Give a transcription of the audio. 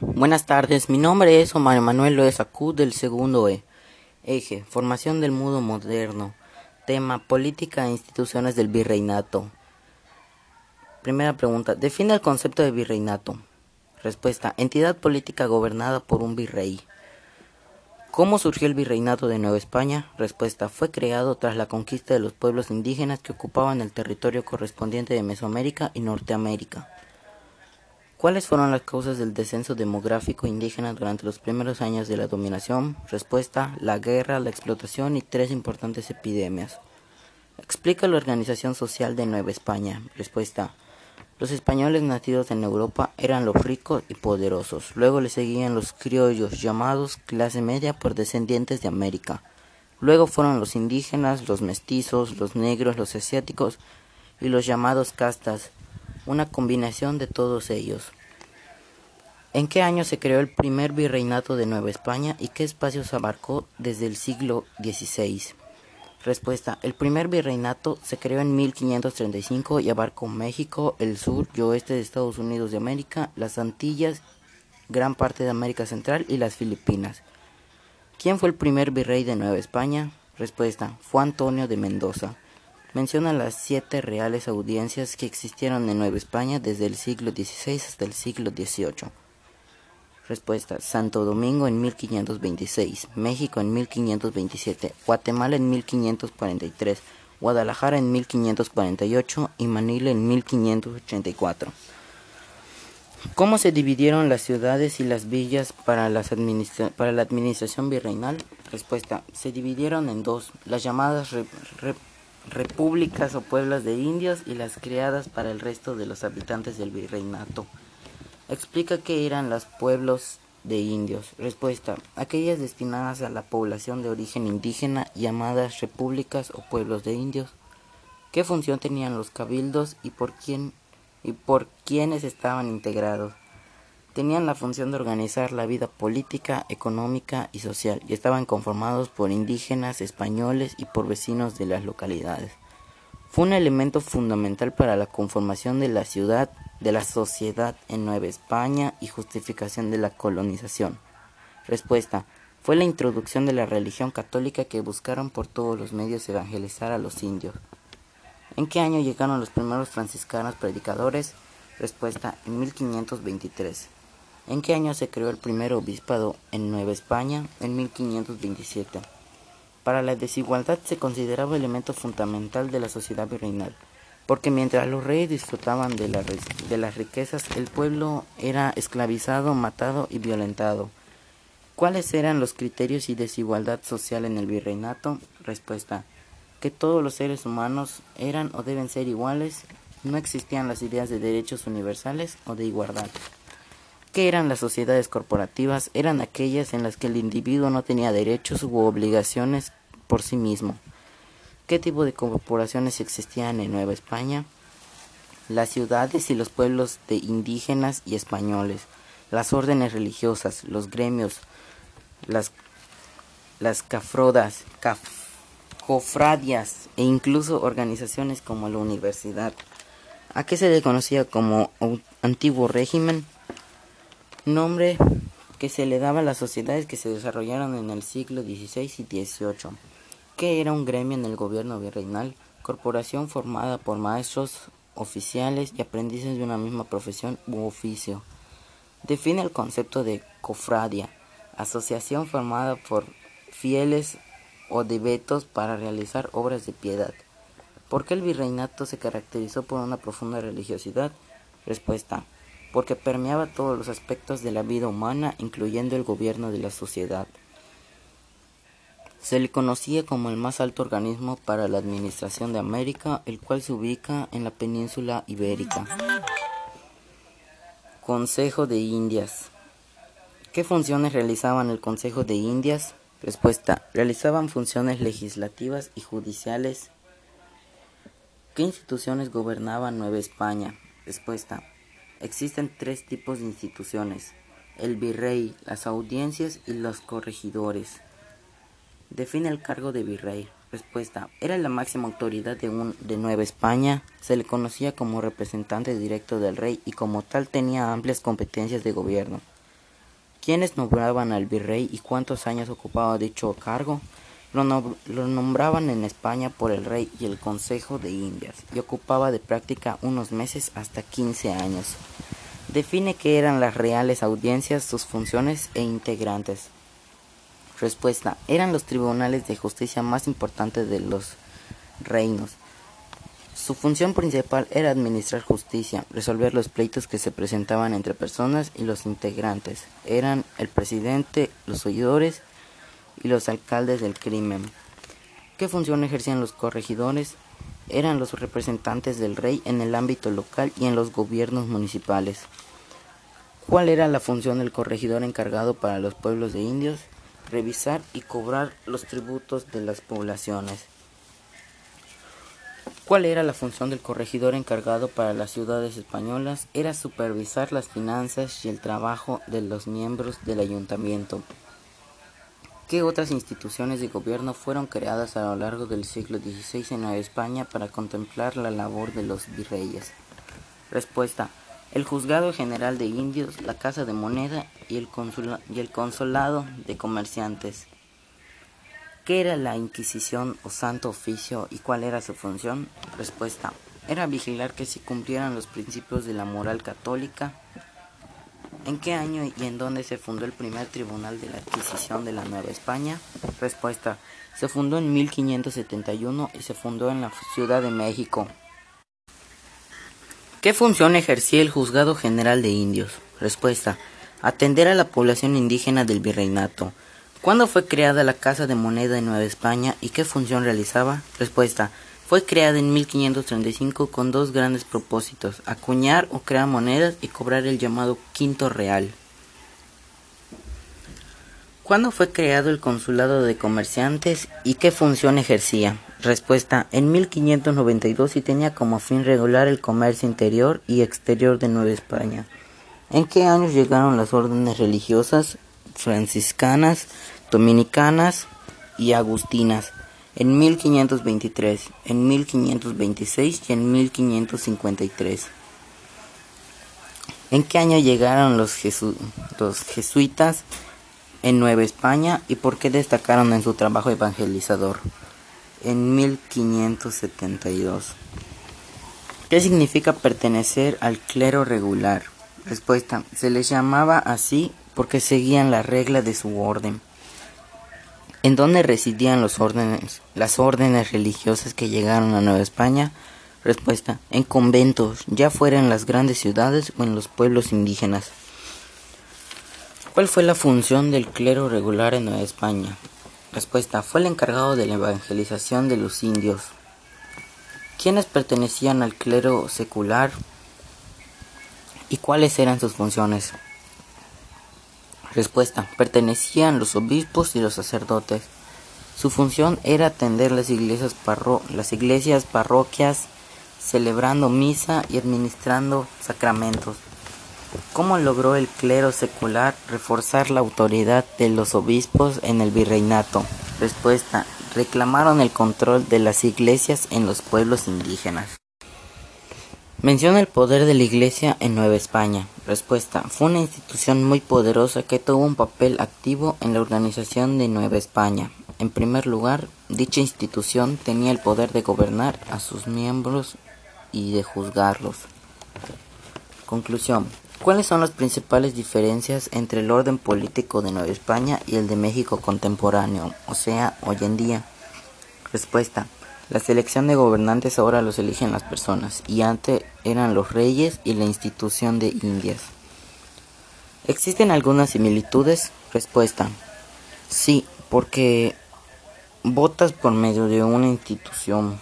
Buenas tardes, mi nombre es Omar Manuel Loez Acú del segundo E. Eje, formación del mundo moderno. Tema, política e instituciones del virreinato. Primera pregunta, define el concepto de virreinato. Respuesta, entidad política gobernada por un virrey. ¿Cómo surgió el virreinato de Nueva España? Respuesta, fue creado tras la conquista de los pueblos indígenas que ocupaban el territorio correspondiente de Mesoamérica y Norteamérica. ¿Cuáles fueron las causas del descenso demográfico indígena durante los primeros años de la dominación? Respuesta, la guerra, la explotación y tres importantes epidemias. Explica la organización social de Nueva España. Respuesta, los españoles nacidos en Europa eran los ricos y poderosos. Luego le seguían los criollos llamados clase media por descendientes de América. Luego fueron los indígenas, los mestizos, los negros, los asiáticos y los llamados castas una combinación de todos ellos. ¿En qué año se creó el primer virreinato de Nueva España y qué espacios abarcó desde el siglo XVI? Respuesta. El primer virreinato se creó en 1535 y abarcó México, el sur y oeste de Estados Unidos de América, las Antillas, gran parte de América Central y las Filipinas. ¿Quién fue el primer virrey de Nueva España? Respuesta. Fue Antonio de Mendoza. Menciona las siete reales audiencias que existieron en Nueva España desde el siglo XVI hasta el siglo XVIII. Respuesta. Santo Domingo en 1526, México en 1527, Guatemala en 1543, Guadalajara en 1548 y Manila en 1584. ¿Cómo se dividieron las ciudades y las villas para, para la administración virreinal? Respuesta. Se dividieron en dos, las llamadas repúblicas o pueblos de indios y las creadas para el resto de los habitantes del virreinato. Explica qué eran los pueblos de indios. Respuesta. Aquellas destinadas a la población de origen indígena llamadas repúblicas o pueblos de indios. ¿Qué función tenían los cabildos y por quién y por estaban integrados? Tenían la función de organizar la vida política, económica y social y estaban conformados por indígenas, españoles y por vecinos de las localidades. Fue un elemento fundamental para la conformación de la ciudad, de la sociedad en Nueva España y justificación de la colonización. Respuesta. Fue la introducción de la religión católica que buscaron por todos los medios evangelizar a los indios. ¿En qué año llegaron los primeros franciscanos predicadores? Respuesta. En 1523. ¿En qué año se creó el primer obispado en Nueva España? En 1527. Para la desigualdad se consideraba elemento fundamental de la sociedad virreinal, porque mientras los reyes disfrutaban de, de las riquezas, el pueblo era esclavizado, matado y violentado. ¿Cuáles eran los criterios y desigualdad social en el virreinato? Respuesta. Que todos los seres humanos eran o deben ser iguales, no existían las ideas de derechos universales o de igualdad. ¿Qué eran las sociedades corporativas? Eran aquellas en las que el individuo no tenía derechos u obligaciones por sí mismo. ¿Qué tipo de corporaciones existían en Nueva España? Las ciudades y los pueblos de indígenas y españoles, las órdenes religiosas, los gremios, las, las cafrodas, cofradias e incluso organizaciones como la universidad. ¿A qué se le conocía como antiguo régimen? Nombre que se le daba a las sociedades que se desarrollaron en el siglo XVI y XVIII, que era un gremio en el gobierno virreinal, corporación formada por maestros, oficiales y aprendices de una misma profesión u oficio. Define el concepto de cofradia, asociación formada por fieles o devotos para realizar obras de piedad. ¿Por qué el virreinato se caracterizó por una profunda religiosidad? Respuesta porque permeaba todos los aspectos de la vida humana, incluyendo el gobierno de la sociedad. Se le conocía como el más alto organismo para la administración de América, el cual se ubica en la península ibérica. Consejo de Indias. ¿Qué funciones realizaban el Consejo de Indias? Respuesta. Realizaban funciones legislativas y judiciales. ¿Qué instituciones gobernaban Nueva España? Respuesta. Existen tres tipos de instituciones, el virrey, las audiencias y los corregidores. Define el cargo de virrey. Respuesta. Era la máxima autoridad de, un, de Nueva España. Se le conocía como representante directo del rey y como tal tenía amplias competencias de gobierno. ¿Quiénes nombraban al virrey y cuántos años ocupaba dicho cargo? Lo, nombraban en España por el rey y el Consejo de Indias y ocupaba de práctica unos meses hasta 15 años. Define qué eran las reales audiencias, sus funciones e integrantes. Respuesta. Eran los tribunales de justicia más importantes de los reinos. Su función principal era administrar justicia, resolver los pleitos que se presentaban entre personas y los integrantes. Eran el presidente, los oidores y los alcaldes del crimen. ¿Qué función ejercían los corregidores? Eran los representantes del rey en el ámbito local y en los gobiernos municipales. ¿Cuál era la función del corregidor encargado para los pueblos de indios? Revisar y cobrar los tributos de las poblaciones. ¿Cuál era la función del corregidor encargado para las ciudades españolas? Era supervisar las finanzas y el trabajo de los miembros del ayuntamiento. ¿Qué otras instituciones de gobierno fueron creadas a lo largo del siglo XVI en Nueva España para contemplar la labor de los virreyes? Respuesta. El Juzgado General de Indios, la Casa de Moneda y el, y el Consolado de Comerciantes. ¿Qué era la Inquisición o Santo Oficio y cuál era su función? Respuesta. Era vigilar que se cumplieran los principios de la moral católica. ¿En qué año y en dónde se fundó el primer tribunal de la Adquisición de la Nueva España? Respuesta. Se fundó en 1571 y se fundó en la Ciudad de México. ¿Qué función ejercía el Juzgado General de Indios? Respuesta. Atender a la población indígena del virreinato ¿Cuándo fue creada la Casa de Moneda en Nueva España y qué función realizaba? Respuesta. Fue creada en 1535 con dos grandes propósitos, acuñar o crear monedas y cobrar el llamado quinto real. ¿Cuándo fue creado el Consulado de Comerciantes y qué función ejercía? Respuesta. En 1592 y tenía como fin regular el comercio interior y exterior de Nueva España. ¿En qué años llegaron las órdenes religiosas franciscanas, dominicanas y agustinas en 1523, en 1526 y en 1553. ¿En qué año llegaron los, jesuitas en Nueva España y por qué destacaron en su trabajo evangelizador? En 1572. ¿Qué significa pertenecer al clero regular? Respuesta. Se les llamaba así porque seguían la regla de su orden. ¿En dónde residían los órdenes, las órdenes religiosas que llegaron a Nueva España? Respuesta, en conventos, ya fuera en las grandes ciudades o en los pueblos indígenas. ¿Cuál fue la función del clero regular en Nueva España? Respuesta, fue el encargado de la evangelización de los indios. ¿Quiénes pertenecían al clero secular? ¿Y cuáles eran sus funciones? Respuesta. Pertenecían los obispos y los sacerdotes. Su función era atender las iglesias, las iglesias parroquias, celebrando misa y administrando sacramentos. ¿Cómo logró el clero secular reforzar la autoridad de los obispos en el virreinato? Respuesta. Reclamaron el control de las iglesias en los pueblos indígenas. Menciona el poder de la Iglesia en Nueva España. Respuesta. Fue una institución muy poderosa que tuvo un papel activo en la organización de Nueva España. En primer lugar, dicha institución tenía el poder de gobernar a sus miembros y de juzgarlos. Conclusión. ¿Cuáles son las principales diferencias entre el orden político de Nueva España y el de México contemporáneo, o sea, hoy en día? Respuesta. La selección de gobernantes ahora los eligen las personas y antes eran los reyes y la institución de Indias. ¿Existen algunas similitudes? Respuesta. Sí, porque votas por medio de una institución